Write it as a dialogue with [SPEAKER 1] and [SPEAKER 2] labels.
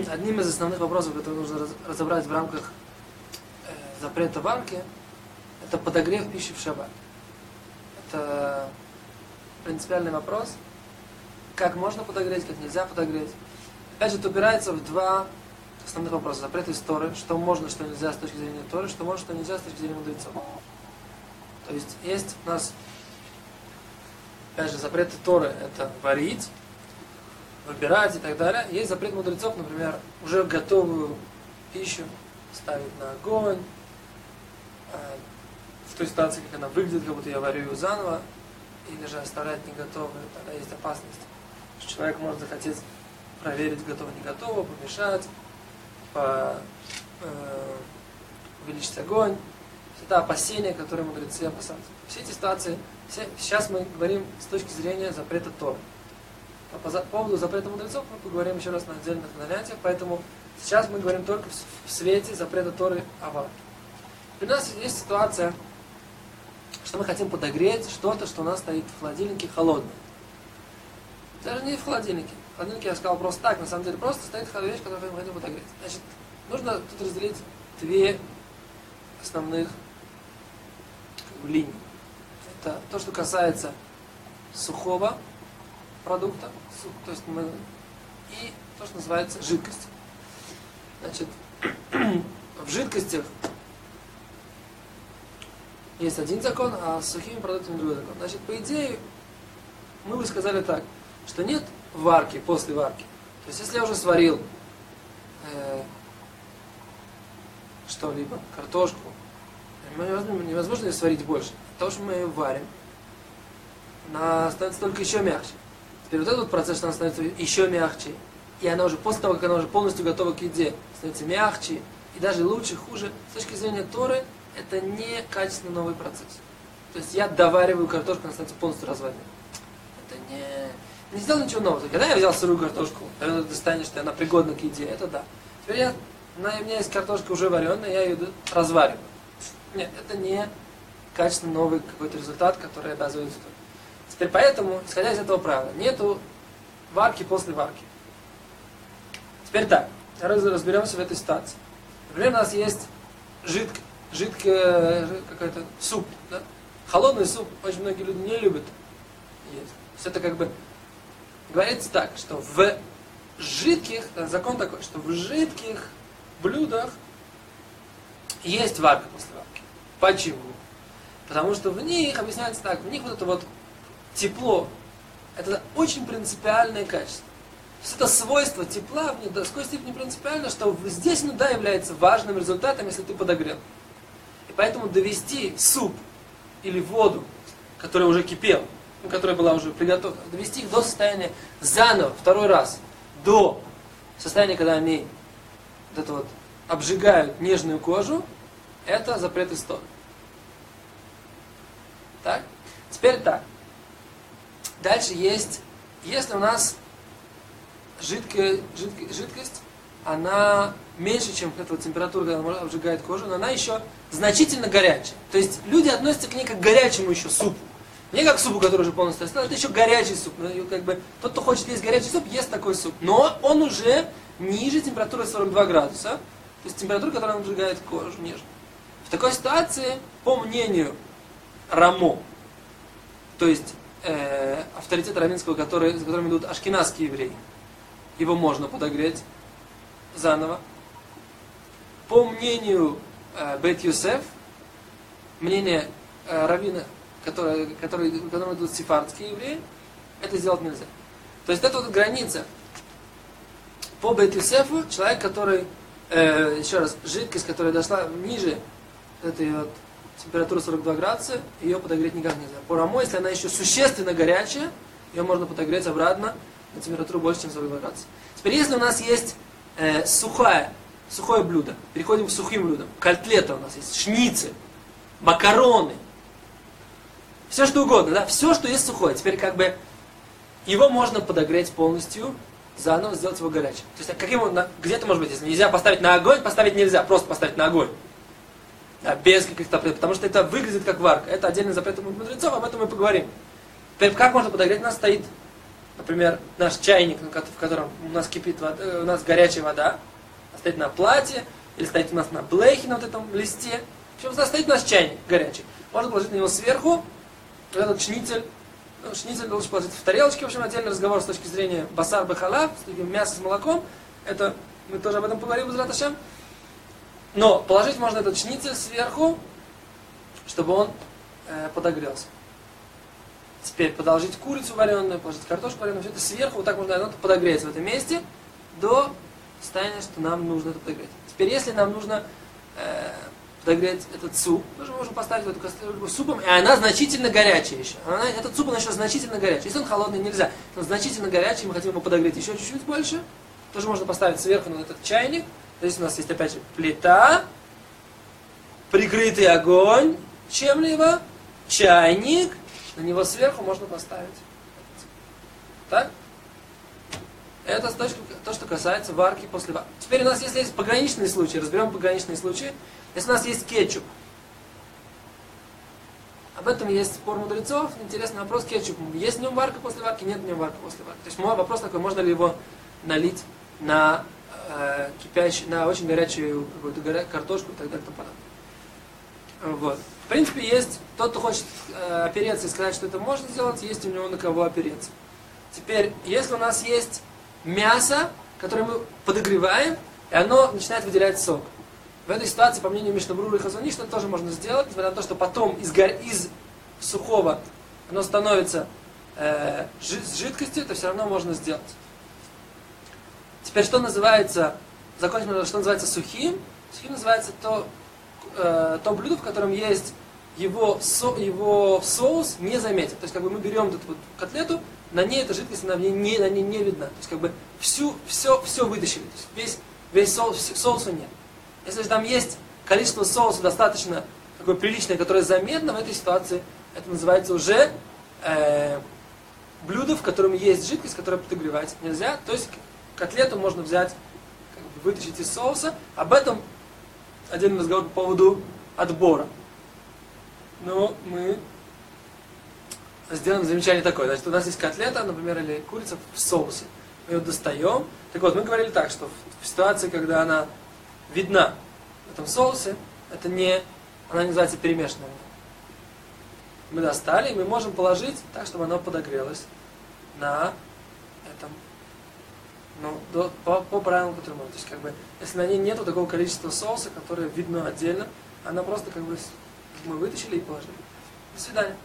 [SPEAKER 1] одним из основных вопросов, которые нужно раз- разобрать в рамках э, запрета варки, это подогрев пищи в шаббат. Это принципиальный вопрос. Как можно подогреть, как нельзя подогреть. Опять же, это упирается в два основных вопроса. Запрет из Торы, что можно, что нельзя с точки зрения Торы, что можно, что нельзя с точки зрения мудрецов. То есть есть у нас, опять же, запреты Торы, это варить, выбирать и так далее. Есть запрет мудрецов, например, уже готовую пищу ставить на огонь, э, в той ситуации, как она выглядит, как будто я варю ее заново, или же оставлять не готовую, тогда есть опасность, что человек может захотеть проверить, готово, не готово, помешать, по, э, увеличить огонь. Это опасения, которые мудрецы опасаются. Все эти ситуации, все, сейчас мы говорим с точки зрения запрета Торы. По поводу запрета мудрецов мы поговорим еще раз на отдельных занятиях, поэтому сейчас мы говорим только в, свете запрета Торы Авар. У нас есть ситуация, что мы хотим подогреть что-то, что у нас стоит в холодильнике холодное. Даже не в холодильнике. В холодильнике я сказал просто так, на самом деле просто стоит вещь, которую мы хотим подогреть. Значит, нужно тут разделить две основных линии. Это то, что касается сухого продукта, то есть мы, и то, что называется жидкость. Значит, в жидкостях есть один закон, а с сухими продуктами другой закон. Значит, по идее, мы бы сказали так, что нет варки после варки. То есть, если я уже сварил э, что-либо, картошку, невозможно, ее сварить больше. Потому что мы ее варим, она становится только еще мягче. Теперь вот этот процесс, что она становится еще мягче, и она уже после того, как она уже полностью готова к еде, становится мягче, и даже лучше, хуже, с точки зрения Торы, это не качественно новый процесс. То есть я довариваю картошку, она становится полностью разваренной. Это не, не сделал ничего нового. Когда я взял сырую картошку, когда ты достанешь, что она пригодна к еде, это да. Теперь я, на, у меня есть картошка уже вареная, я ее развариваю. Нет, это не качественно новый какой-то результат, который обязывает. Теперь поэтому, исходя из этого правила, нету варки после варки. Теперь так, раз- разберемся в этой ситуации. Например, у нас есть жидк, жидкая какой-то суп. Да? Холодный суп очень многие люди не любят есть. Есть это как бы говорится так, что в жидких, э, закон такой, что в жидких блюдах есть варка после варки. Почему? Потому что в них, объясняется так, в них вот это вот тепло, это очень принципиальное качество. То есть это свойство тепла в такой степени принципиально, что здесь да является важным результатом, если ты подогрел. И поэтому довести суп или воду, которая уже кипела, ну, которая была уже приготовлена, довести их до состояния заново, второй раз, до состояния, когда они вот это вот обжигают нежную кожу, это запрет истории. Так? Теперь так. Дальше есть, если у нас жидкая, жидкая, жидкость, она меньше, чем эта вот температура, когда она обжигает кожу, но она еще значительно горячая. То есть люди относятся к ней как к горячему еще супу. Не как к супу, который уже полностью остыл, это еще горячий суп. Ну, как бы, тот, кто хочет есть горячий суп, ест такой суп. Но он уже ниже температуры 42 градуса. То есть температура, которая обжигает кожу нежно. В такой ситуации, по мнению Рамо, то есть э, авторитет равинского, который, за которым идут ашкенадские евреи, его можно подогреть заново. По мнению э, Бет Юсеф, мнение э, раввина, который, который, которым идут сефардские евреи, это сделать нельзя. То есть это вот граница. По Бет Юсефу человек, который, э, еще раз, жидкость, которая дошла ниже этой вот температуры 42 градуса, ее подогреть никак нельзя. По Рамо, если она еще существенно горячая, ее можно подогреть обратно на температуру больше, чем 42 градуса. Теперь, если у нас есть э, сухая, сухое блюдо, переходим к сухим блюдам. Котлета у нас есть, шницы, макароны, все что угодно, да, все, что есть сухое. Теперь как бы его можно подогреть полностью, заново сделать его горячим. То есть а каким он, на- где это может быть, если нельзя поставить на огонь, поставить нельзя, просто поставить на огонь. Да, без каких-то запретов, потому что это выглядит как варка. Это отдельный запрет мудрецов, об этом мы поговорим. Теперь как можно подогреть? У нас стоит, например, наш чайник, в котором у нас кипит вода, э, у нас горячая вода, стоит на платье, или стоит у нас на блехе, на вот этом листе. В общем, стоит наш чайник горячий. Можно положить на него сверху этот шницель. Шницель лучше положить в тарелочке. В общем, отдельный разговор с точки зрения басар бахалав, с мясо с молоком. Это мы тоже об этом поговорим из Раташем. Но положить можно этот шницель сверху, чтобы он э, подогрелся. Теперь подложить курицу вареную, положить картошку вареную, все это сверху, вот так можно оно подогреется в этом месте до состояния, что нам нужно это подогреть. Теперь, если нам нужно э, подогреть этот суп, тоже можем поставить в эту кастрюльку супом, и она значительно горячая еще. Она, этот суп, он еще значительно горячий. Если он холодный, нельзя. Он значительно горячий, мы хотим его подогреть еще чуть-чуть больше, тоже можно поставить сверху на этот чайник. Здесь у нас есть опять же плита, прикрытый огонь чем-либо, чайник, на него сверху можно поставить. Так? Это то, что касается варки после варки. Теперь у нас, если есть пограничные случаи, разберем пограничные случаи. Если у нас есть кетчуп, об этом есть спор мудрецов. Интересный вопрос кетчуп. Есть в нем варка после варки, нет в нем варка после варки. То есть мой вопрос такой, можно ли его налить на э, кипящий, на очень горячую какую-то горя... картошку и так далее тому. Вот. В принципе, есть тот, кто хочет э, опереться и сказать, что это можно сделать, есть у него на кого опереться. Теперь, если у нас есть мясо, которое мы подогреваем, и оно начинает выделять сок. В этой ситуации, по мнению Мишнабрура и Хазуни, что тоже можно сделать, несмотря на то, что потом из, гор... из сухого оно становится э, с жидкостью, это все равно можно сделать. Теперь, что называется, закончим, что называется сухим? Сухим называется то, э, то блюдо, в котором есть его, со, его соус не заметен. То есть, как бы мы берем эту вот котлету, на ней эта жидкость на ней не, на ней не видна. То есть, как бы всю, все, все вытащили. То есть, весь, весь соус, соуса нет. Если же там есть количество соуса достаточно такое приличное, которое заметно в этой ситуации, это называется уже э, блюдо, в котором есть жидкость, которая подогревать нельзя. То есть котлету можно взять, вытащить из соуса. Об этом отдельный разговор по поводу отбора. Но мы сделаем замечание такое. Значит, у нас есть котлета, например, или курица в соусе. Мы ее достаем. Так вот, мы говорили так, что в ситуации, когда она видна в этом соусе, это не, она не называется перемешанная. Мы достали, и мы можем положить так, чтобы она подогрелась на этом, ну, до, по, по правилам, мы. То есть, как бы, если на ней нет такого количества соуса, которое видно отдельно, она просто как бы мы вытащили и положили. До свидания.